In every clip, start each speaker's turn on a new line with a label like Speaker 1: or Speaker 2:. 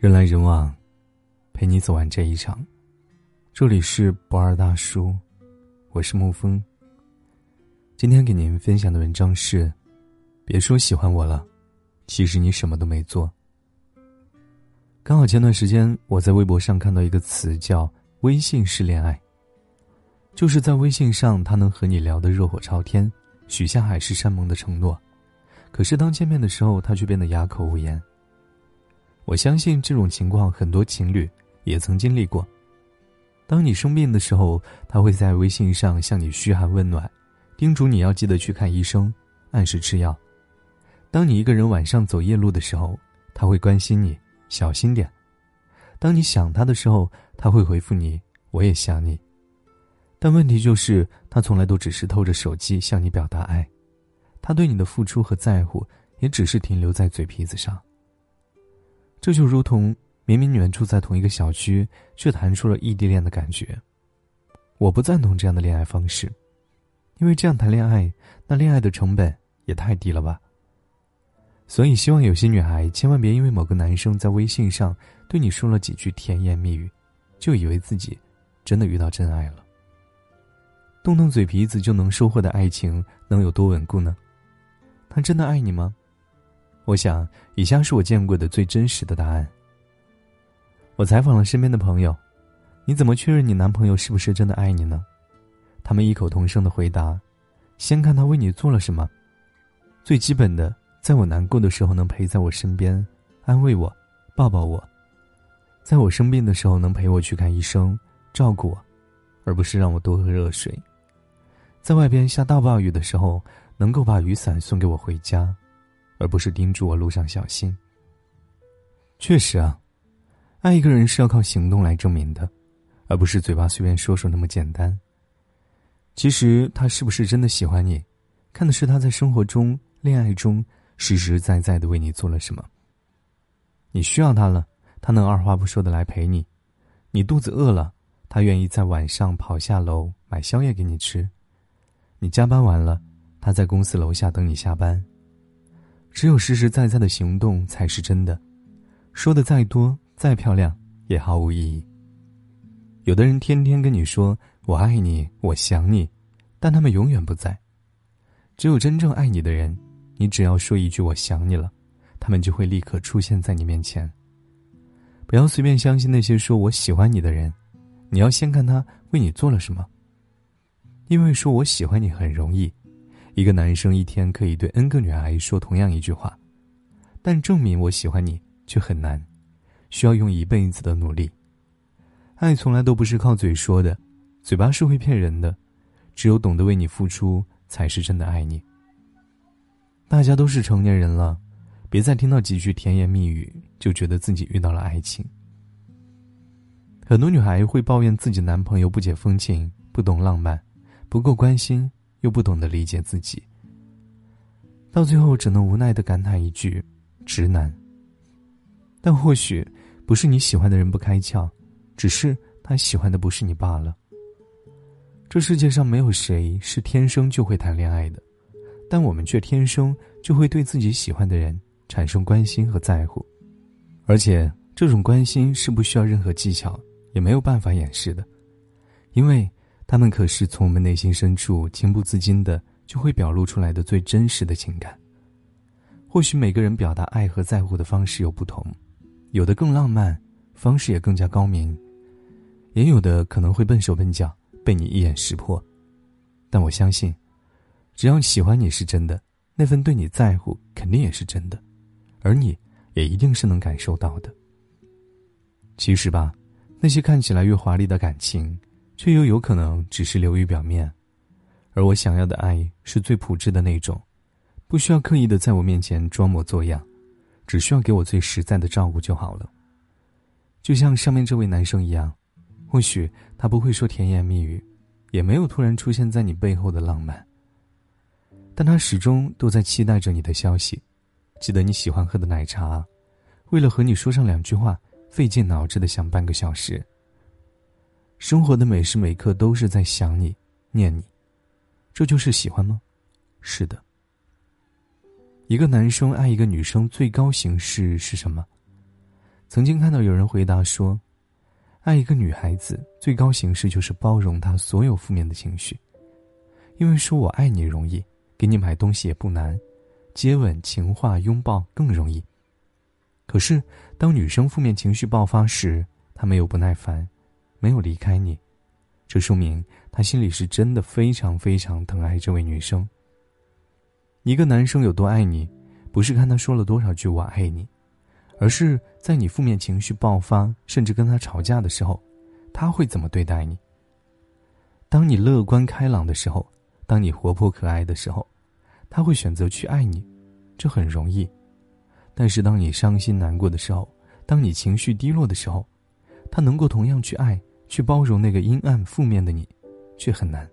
Speaker 1: 人来人往，陪你走完这一场。这里是不二大叔，我是沐风。今天给您分享的文章是：别说喜欢我了，其实你什么都没做。刚好前段时间我在微博上看到一个词叫“微信式恋爱”，就是在微信上他能和你聊得热火朝天，许下海誓山盟的承诺，可是当见面的时候，他却变得哑口无言。我相信这种情况很多情侣也曾经历过。当你生病的时候，他会在微信上向你嘘寒问暖，叮嘱你要记得去看医生，按时吃药。当你一个人晚上走夜路的时候，他会关心你，小心点。当你想他的时候，他会回复你，我也想你。但问题就是，他从来都只是透着手机向你表达爱，他对你的付出和在乎，也只是停留在嘴皮子上。这就如同明明你们住在同一个小区，却谈出了异地恋的感觉。我不赞同这样的恋爱方式，因为这样谈恋爱，那恋爱的成本也太低了吧。所以，希望有些女孩千万别因为某个男生在微信上对你说了几句甜言蜜语，就以为自己真的遇到真爱了。动动嘴皮子就能收获的爱情，能有多稳固呢？他真的爱你吗？我想，以下是我见过的最真实的答案。我采访了身边的朋友，你怎么确认你男朋友是不是真的爱你呢？他们异口同声的回答：先看他为你做了什么。最基本的，在我难过的时候能陪在我身边，安慰我，抱抱我；在我生病的时候能陪我去看医生，照顾我，而不是让我多喝热水；在外边下大暴雨的时候，能够把雨伞送给我回家。而不是叮嘱我路上小心。确实啊，爱一个人是要靠行动来证明的，而不是嘴巴随便说说那么简单。其实他是不是真的喜欢你，看的是他在生活中、恋爱中实实在在的为你做了什么。你需要他了，他能二话不说的来陪你；你肚子饿了，他愿意在晚上跑下楼买宵夜给你吃；你加班完了，他在公司楼下等你下班。只有实实在在的行动才是真的，说的再多再漂亮也毫无意义。有的人天天跟你说我爱你，我想你，但他们永远不在。只有真正爱你的人，你只要说一句我想你了，他们就会立刻出现在你面前。不要随便相信那些说我喜欢你的人，你要先看他为你做了什么。因为说我喜欢你很容易。一个男生一天可以对 N 个女孩说同样一句话，但证明我喜欢你却很难，需要用一辈子的努力。爱从来都不是靠嘴说的，嘴巴是会骗人的，只有懂得为你付出，才是真的爱你。大家都是成年人了，别再听到几句甜言蜜语就觉得自己遇到了爱情。很多女孩会抱怨自己男朋友不解风情、不懂浪漫、不够关心。又不懂得理解自己，到最后只能无奈的感叹一句：“直男。”但或许不是你喜欢的人不开窍，只是他喜欢的不是你罢了。这世界上没有谁是天生就会谈恋爱的，但我们却天生就会对自己喜欢的人产生关心和在乎，而且这种关心是不需要任何技巧，也没有办法掩饰的，因为。他们可是从我们内心深处情不自禁的就会表露出来的最真实的情感。或许每个人表达爱和在乎的方式有不同，有的更浪漫，方式也更加高明，也有的可能会笨手笨脚，被你一眼识破。但我相信，只要喜欢你是真的，那份对你在乎肯定也是真的，而你也一定是能感受到的。其实吧，那些看起来越华丽的感情。却又有可能只是流于表面，而我想要的爱是最朴质的那种，不需要刻意的在我面前装模作样，只需要给我最实在的照顾就好了。就像上面这位男生一样，或许他不会说甜言蜜语，也没有突然出现在你背后的浪漫，但他始终都在期待着你的消息，记得你喜欢喝的奶茶，为了和你说上两句话，费尽脑汁的想半个小时。生活的每时每刻都是在想你、念你，这就是喜欢吗？是的。一个男生爱一个女生最高形式是什么？曾经看到有人回答说：“爱一个女孩子最高形式就是包容她所有负面的情绪，因为说我爱你容易，给你买东西也不难，接吻、情话、拥抱更容易。可是当女生负面情绪爆发时，她没有不耐烦，没有离开你，这说明他心里是真的非常非常疼爱这位女生。一个男生有多爱你，不是看他说了多少句我爱你。”而是在你负面情绪爆发，甚至跟他吵架的时候，他会怎么对待你？当你乐观开朗的时候，当你活泼可爱的时候，他会选择去爱你，这很容易。但是当你伤心难过的时候，当你情绪低落的时候，他能够同样去爱、去包容那个阴暗负面的你，却很难。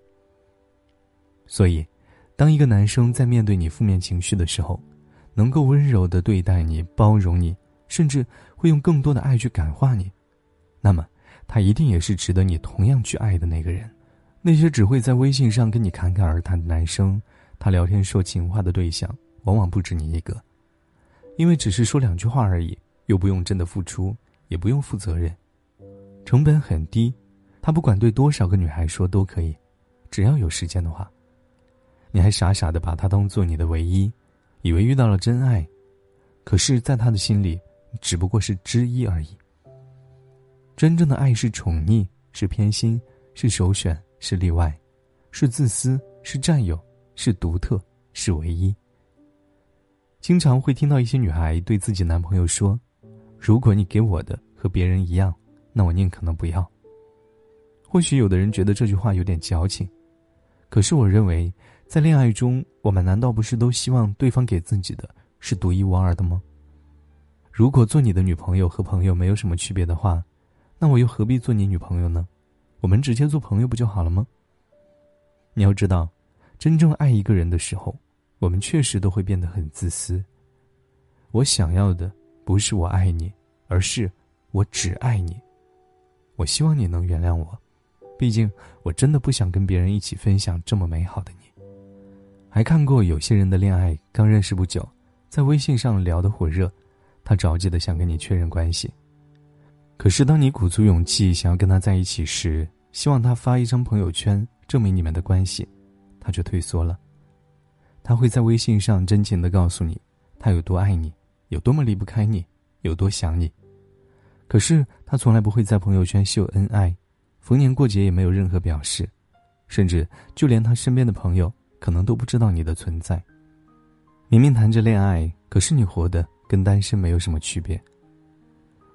Speaker 1: 所以，当一个男生在面对你负面情绪的时候，能够温柔的对待你、包容你。甚至会用更多的爱去感化你，那么他一定也是值得你同样去爱的那个人。那些只会在微信上跟你侃侃而谈的男生，他聊天说情话的对象往往不止你一个，因为只是说两句话而已，又不用真的付出，也不用负责任，成本很低。他不管对多少个女孩说都可以，只要有时间的话。你还傻傻的把他当做你的唯一，以为遇到了真爱，可是，在他的心里。只不过是之一而已。真正的爱是宠溺，是偏心，是首选，是例外，是自私，是占有，是独特，是唯一。经常会听到一些女孩对自己男朋友说：“如果你给我的和别人一样，那我宁可能不要。”或许有的人觉得这句话有点矫情，可是我认为，在恋爱中，我们难道不是都希望对方给自己的是独一无二的吗？如果做你的女朋友和朋友没有什么区别的话，那我又何必做你女朋友呢？我们直接做朋友不就好了吗？你要知道，真正爱一个人的时候，我们确实都会变得很自私。我想要的不是我爱你，而是我只爱你。我希望你能原谅我，毕竟我真的不想跟别人一起分享这么美好的你。还看过有些人的恋爱刚认识不久，在微信上聊得火热。他着急的想跟你确认关系，可是当你鼓足勇气想要跟他在一起时，希望他发一张朋友圈证明你们的关系，他却退缩了。他会在微信上真情的告诉你，他有多爱你，有多么离不开你，有多想你。可是他从来不会在朋友圈秀恩爱，逢年过节也没有任何表示，甚至就连他身边的朋友可能都不知道你的存在。明明谈着恋爱，可是你活的。跟单身没有什么区别。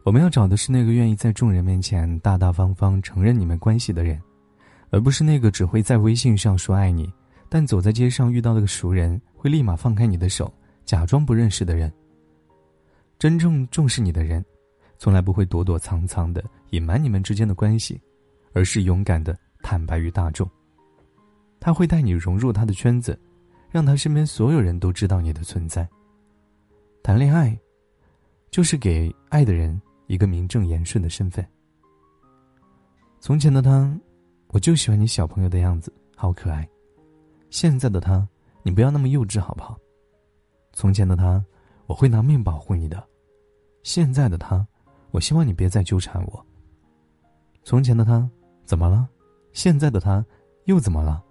Speaker 1: 我们要找的是那个愿意在众人面前大大方方承认你们关系的人，而不是那个只会在微信上说爱你，但走在街上遇到那个熟人会立马放开你的手，假装不认识的人。真正重视你的人，从来不会躲躲藏藏的隐瞒你们之间的关系，而是勇敢的坦白于大众。他会带你融入他的圈子，让他身边所有人都知道你的存在。谈恋爱，就是给爱的人一个名正言顺的身份。从前的他，我就喜欢你小朋友的样子，好可爱。现在的他，你不要那么幼稚好不好？从前的他，我会拿命保护你的。现在的他，我希望你别再纠缠我。从前的他，怎么了？现在的他，又怎么了？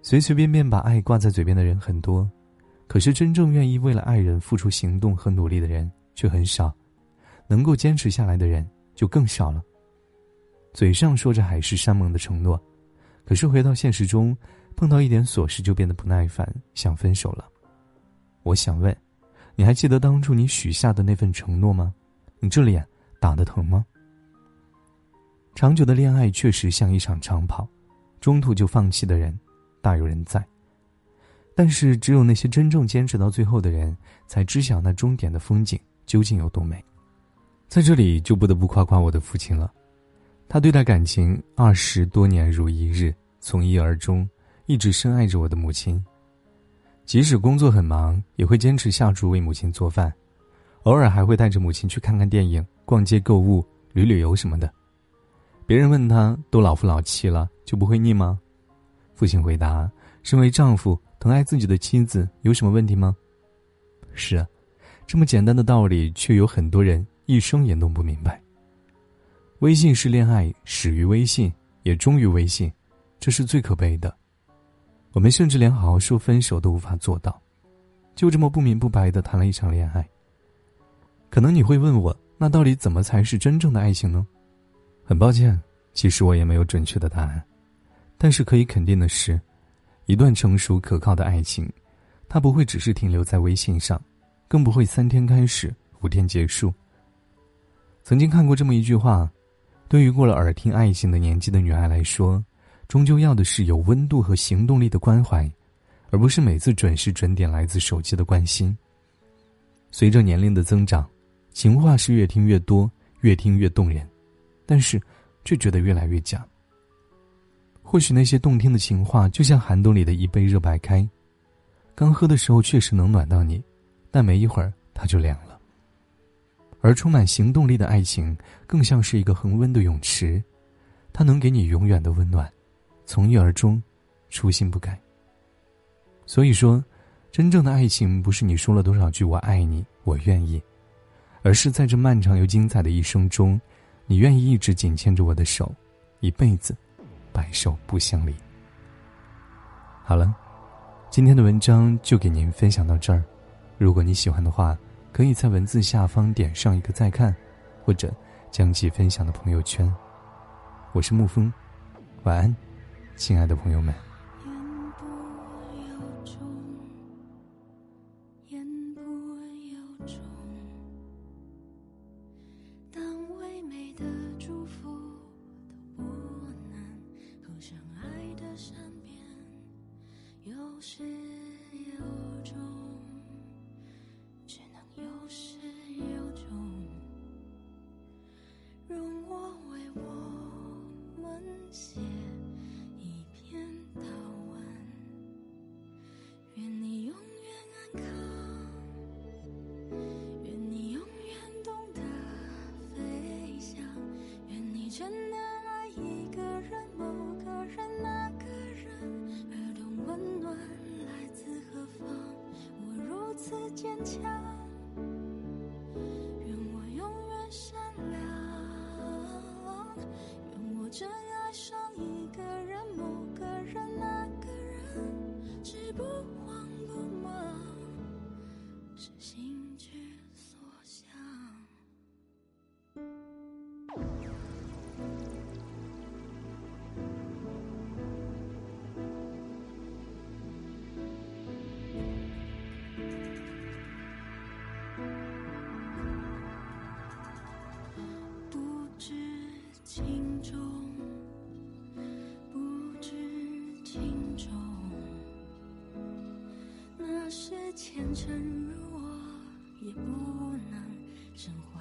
Speaker 1: 随随便便把爱挂在嘴边的人很多。可是，真正愿意为了爱人付出行动和努力的人却很少，能够坚持下来的人就更少了。嘴上说着海誓山盟的承诺，可是回到现实中，碰到一点琐事就变得不耐烦，想分手了。我想问，你还记得当初你许下的那份承诺吗？你这脸打得疼吗？长久的恋爱确实像一场长跑，中途就放弃的人，大有人在。但是，只有那些真正坚持到最后的人，才知晓那终点的风景究竟有多美。在这里，就不得不夸夸我的父亲了。他对待感情二十多年如一日，从一而终，一直深爱着我的母亲。即使工作很忙，也会坚持下厨为母亲做饭，偶尔还会带着母亲去看看电影、逛街购物、旅旅游什么的。别人问他：“都老夫老妻了，就不会腻吗？”父亲回答：“身为丈夫。”疼爱自己的妻子有什么问题吗？是啊，这么简单的道理，却有很多人一生也弄不明白。微信是恋爱始于微信，也终于微信，这是最可悲的。我们甚至连好好说分手都无法做到，就这么不明不白的谈了一场恋爱。可能你会问我，那到底怎么才是真正的爱情呢？很抱歉，其实我也没有准确的答案。但是可以肯定的是，一段成熟可靠的爱情，它不会只是停留在微信上，更不会三天开始五天结束。曾经看过这么一句话：，对于过了耳听爱情的年纪的女孩来说，终究要的是有温度和行动力的关怀，而不是每次准时准点来自手机的关心。随着年龄的增长，情话是越听越多，越听越动人，但是却觉得越来越假。或许那些动听的情话，就像寒冬里的一杯热白开，刚喝的时候确实能暖到你，但没一会儿它就凉了。而充满行动力的爱情，更像是一个恒温的泳池，它能给你永远的温暖，从一而终，初心不改。所以说，真正的爱情不是你说了多少句“我爱你，我愿意”，而是在这漫长又精彩的一生中，你愿意一直紧牵着我的手，一辈子。白首不相离。好了，今天的文章就给您分享到这儿。如果你喜欢的话，可以在文字下方点上一个再看，或者将其分享到朋友圈。我是沐风，晚安，亲爱的朋友们。
Speaker 2: 始有终，只能有始有终。容我为我们写一篇祷文，愿你永远安康，愿你永远懂得飞翔，愿你真的爱一个人，某个人啊。坚强，轻重，不知轻重，那些前尘如我，也不能生活。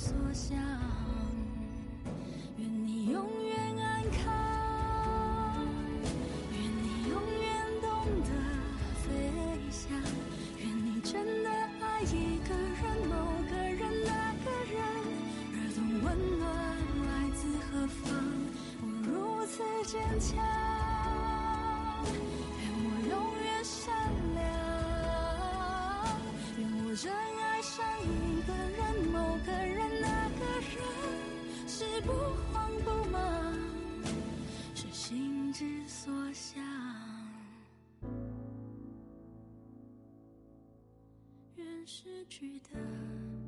Speaker 2: 所想愿你永远安康愿你永远懂得飞翔愿你真的爱一个人某个人那个人。而懂温暖来自何方我如此坚强。失去的。